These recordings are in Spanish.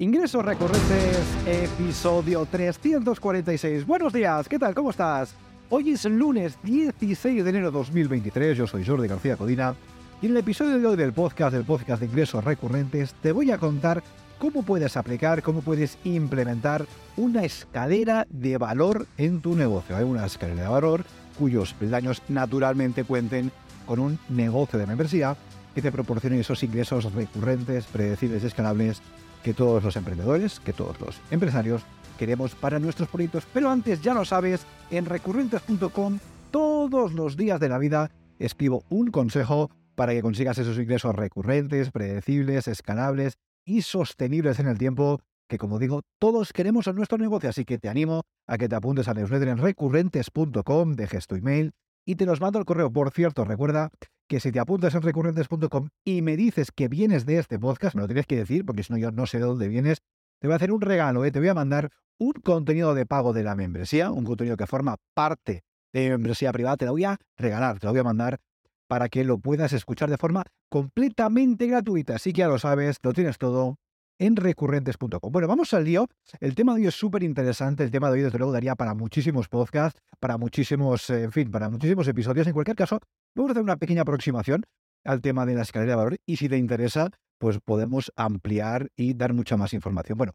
Ingresos recurrentes, episodio 346. Buenos días, ¿qué tal? ¿Cómo estás? Hoy es lunes 16 de enero de 2023, yo soy Jordi García Codina y en el episodio de hoy del podcast, del podcast de ingresos recurrentes, te voy a contar cómo puedes aplicar, cómo puedes implementar una escalera de valor en tu negocio. Hay una escalera de valor cuyos peldaños naturalmente cuenten con un negocio de membresía que te proporcione esos ingresos recurrentes, predecibles y escalables que todos los emprendedores, que todos los empresarios queremos para nuestros proyectos. Pero antes, ya lo sabes, en recurrentes.com todos los días de la vida escribo un consejo para que consigas esos ingresos recurrentes, predecibles, escalables y sostenibles en el tiempo que como digo, todos queremos en nuestro negocio, así que te animo a que te apuntes a newsletter en recurrentes.com, dejes tu email y te los mando al correo. Por cierto, recuerda que si te apuntas en recurrentes.com y me dices que vienes de este podcast, me lo tienes que decir, porque si no yo no sé de dónde vienes, te voy a hacer un regalo, ¿eh? te voy a mandar un contenido de pago de la membresía, un contenido que forma parte de mi membresía privada, te lo voy a regalar, te lo voy a mandar para que lo puedas escuchar de forma completamente gratuita. Así que ya lo sabes, lo tienes todo en recurrentes.com. Bueno, vamos al lío. El tema de hoy es súper interesante. El tema de hoy, desde luego, daría para muchísimos podcasts, para muchísimos, eh, en fin, para muchísimos episodios. En cualquier caso, Vamos a hacer una pequeña aproximación al tema de la escalera de valor y si te interesa, pues podemos ampliar y dar mucha más información. Bueno,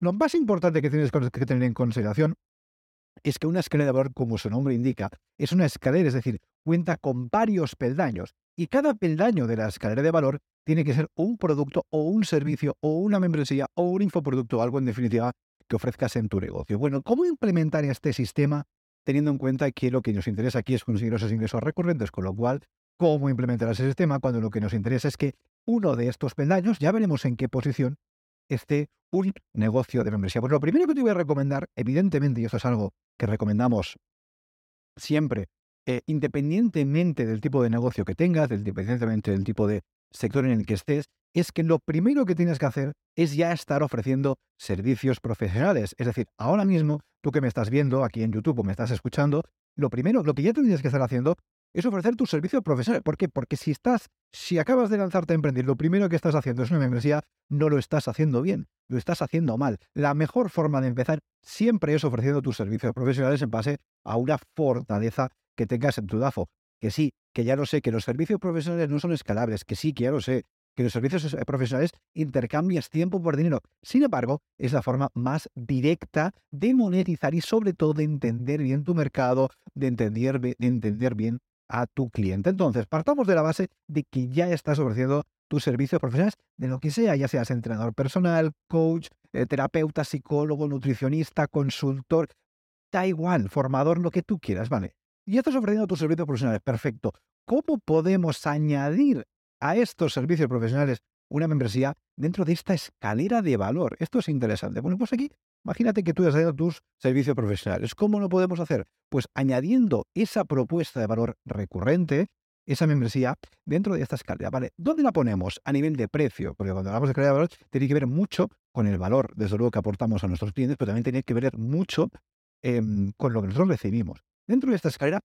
lo más importante que tienes que tener en consideración es que una escalera de valor, como su nombre indica, es una escalera, es decir, cuenta con varios peldaños y cada peldaño de la escalera de valor tiene que ser un producto o un servicio o una membresía o un infoproducto, algo en definitiva que ofrezcas en tu negocio. Bueno, ¿cómo implementar este sistema teniendo en cuenta que lo que nos interesa aquí es conseguir esos ingresos recurrentes, con lo cual, ¿cómo implementar ese sistema cuando lo que nos interesa es que uno de estos peldaños, ya veremos en qué posición, esté un negocio de membresía? Pues lo primero que te voy a recomendar, evidentemente, y esto es algo que recomendamos siempre, eh, independientemente del tipo de negocio que tengas, independientemente del tipo de sector en el que estés, es que lo primero que tienes que hacer es ya estar ofreciendo servicios profesionales. Es decir, ahora mismo, tú que me estás viendo aquí en YouTube o me estás escuchando, lo primero, lo que ya tendrías que estar haciendo es ofrecer tus servicios profesionales. ¿Por qué? Porque si estás, si acabas de lanzarte a emprender, lo primero que estás haciendo es una membresía, no lo estás haciendo bien, lo estás haciendo mal. La mejor forma de empezar siempre es ofreciendo tus servicios profesionales en base a una fortaleza que tengas en tu DAFO. Que sí, que ya lo sé, que los servicios profesionales no son escalables, que sí, que ya lo sé, que los servicios eh, profesionales intercambias tiempo por dinero. Sin embargo, es la forma más directa de monetizar y sobre todo de entender bien tu mercado, de entender, de entender bien a tu cliente. Entonces, partamos de la base de que ya estás ofreciendo tus servicios profesionales de lo que sea, ya seas entrenador personal, coach, eh, terapeuta, psicólogo, nutricionista, consultor, da igual, formador, lo que tú quieras, ¿vale? Ya estás ofreciendo tus servicios profesionales, perfecto. ¿Cómo podemos añadir a estos servicios profesionales una membresía dentro de esta escalera de valor. Esto es interesante. Bueno, pues aquí, imagínate que tú has dado tus servicios profesionales. ¿Cómo lo podemos hacer? Pues añadiendo esa propuesta de valor recurrente, esa membresía, dentro de esta escalera. ¿Vale? ¿Dónde la ponemos? A nivel de precio, porque cuando hablamos de escalera de valor, tiene que ver mucho con el valor, desde luego, que aportamos a nuestros clientes, pero también tiene que ver mucho em, con lo que nosotros recibimos. Dentro de esta escalera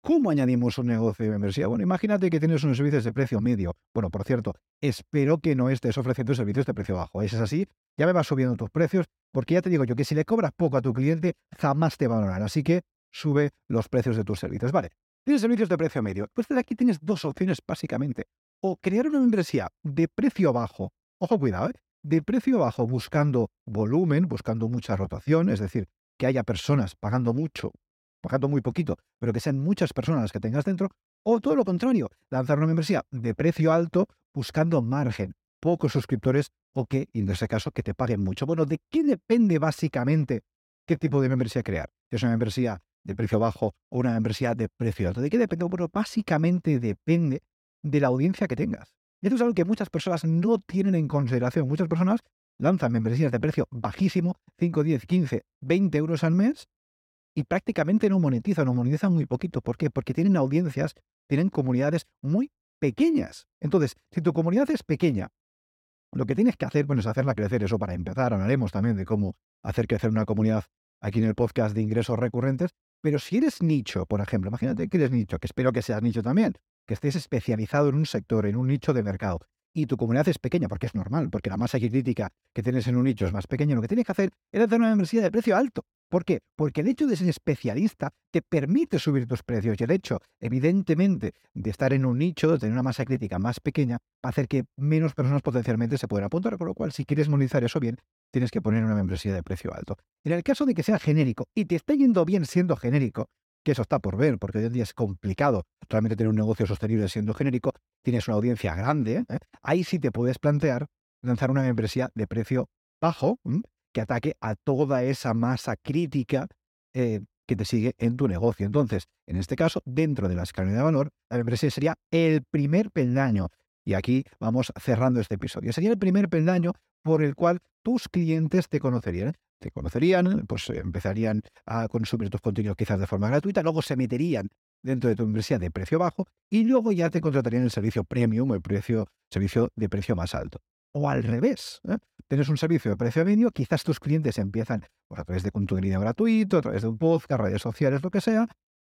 ¿Cómo añadimos un negocio de membresía? Bueno, imagínate que tienes unos servicios de precio medio. Bueno, por cierto, espero que no estés ofreciendo servicios de precio bajo. ¿Es así? Ya me vas subiendo tus precios, porque ya te digo yo que si le cobras poco a tu cliente, jamás te va a. Así que sube los precios de tus servicios. Vale, tienes servicios de precio medio. Pues desde aquí tienes dos opciones básicamente. O crear una membresía de precio bajo. Ojo, cuidado, ¿eh? De precio bajo buscando volumen, buscando mucha rotación, es decir, que haya personas pagando mucho pagando muy poquito, pero que sean muchas personas las que tengas dentro, o todo lo contrario, lanzar una membresía de precio alto buscando margen, pocos suscriptores o que, en ese caso, que te paguen mucho. Bueno, ¿de qué depende básicamente qué tipo de membresía crear? Si es una membresía de precio bajo o una membresía de precio alto. ¿De qué depende? Bueno, básicamente depende de la audiencia que tengas. Y esto es algo que muchas personas no tienen en consideración. Muchas personas lanzan membresías de precio bajísimo, 5, 10, 15, 20 euros al mes, y prácticamente no monetizan o monetizan muy poquito. ¿Por qué? Porque tienen audiencias, tienen comunidades muy pequeñas. Entonces, si tu comunidad es pequeña, lo que tienes que hacer, bueno, es hacerla crecer. Eso para empezar, hablaremos también de cómo hacer crecer una comunidad aquí en el podcast de ingresos recurrentes. Pero si eres nicho, por ejemplo, imagínate que eres nicho, que espero que seas nicho también, que estés especializado en un sector, en un nicho de mercado, y tu comunidad es pequeña, porque es normal, porque la masa crítica que tienes en un nicho es más pequeña, lo que tienes que hacer es hacer una membresía de precio alto. ¿Por qué? Porque el hecho de ser especialista te permite subir tus precios y el hecho, evidentemente, de estar en un nicho, de tener una masa crítica más pequeña, va a hacer que menos personas potencialmente se puedan apuntar, con lo cual, si quieres monetizar eso bien, tienes que poner una membresía de precio alto. En el caso de que sea genérico y te esté yendo bien siendo genérico, que eso está por ver, porque hoy en día es complicado realmente tener un negocio sostenible siendo genérico, tienes una audiencia grande, ¿eh? ahí sí te puedes plantear lanzar una membresía de precio bajo que ataque a toda esa masa crítica eh, que te sigue en tu negocio. Entonces, en este caso, dentro de la escala de valor, la membresía sería el primer peldaño. Y aquí vamos cerrando este episodio. Sería el primer peldaño por el cual tus clientes te conocerían te conocerían, pues eh, empezarían a consumir tus contenidos quizás de forma gratuita, luego se meterían dentro de tu membresía de precio bajo y luego ya te contratarían el servicio premium el precio, servicio de precio más alto. O al revés, ¿eh? Tienes un servicio de precio medio, quizás tus clientes empiezan pues, a través de contenido gratuito, a través de un podcast, redes sociales, lo que sea,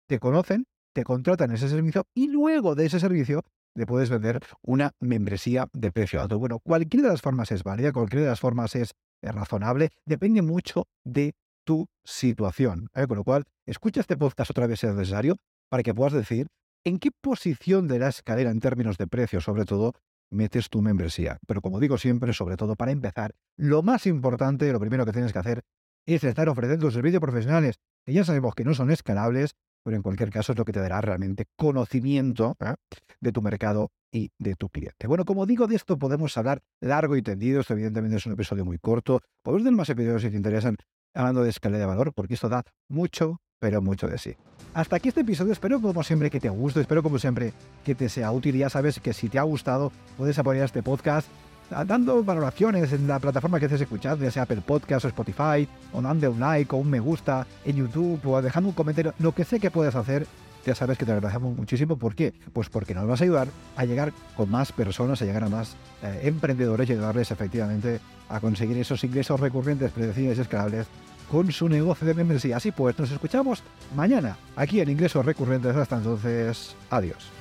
te conocen, te contratan ese servicio y luego de ese servicio le puedes vender una membresía de precio alto. Bueno, cualquiera de las formas es válida, cualquiera de las formas es razonable, depende mucho de tu situación. Con lo cual, escucha este podcast otra vez si es necesario para que puedas decir en qué posición de la escalera en términos de precio, sobre todo, metes tu membresía. Pero como digo siempre, sobre todo para empezar, lo más importante, lo primero que tienes que hacer es estar ofreciendo servicios profesionales que ya sabemos que no son escalables, pero en cualquier caso es lo que te dará realmente conocimiento ¿eh? de tu mercado y de tu cliente. Bueno, como digo, de esto podemos hablar largo y tendido. Esto evidentemente es un episodio muy corto. Podemos tener más episodios si te interesan hablando de escala de valor, porque esto da mucho, pero mucho de sí. Hasta aquí este episodio. Espero como siempre que te guste, espero como siempre que te sea útil. Ya sabes que si te ha gustado, puedes apoyar este podcast dando valoraciones en la plataforma que estés escuchando, ya sea Apple Podcast o Spotify, o dando un like o un me gusta en YouTube, o dejando un comentario, lo que sé que puedes hacer, ya sabes que te agradecemos muchísimo. ¿Por qué? Pues porque nos vas a ayudar a llegar con más personas, a llegar a más eh, emprendedores y ayudarles efectivamente a conseguir esos ingresos recurrentes, predecibles y escalables con su negocio de membresía. Así pues, nos escuchamos mañana aquí en Ingresos Recurrentes. Hasta entonces, adiós.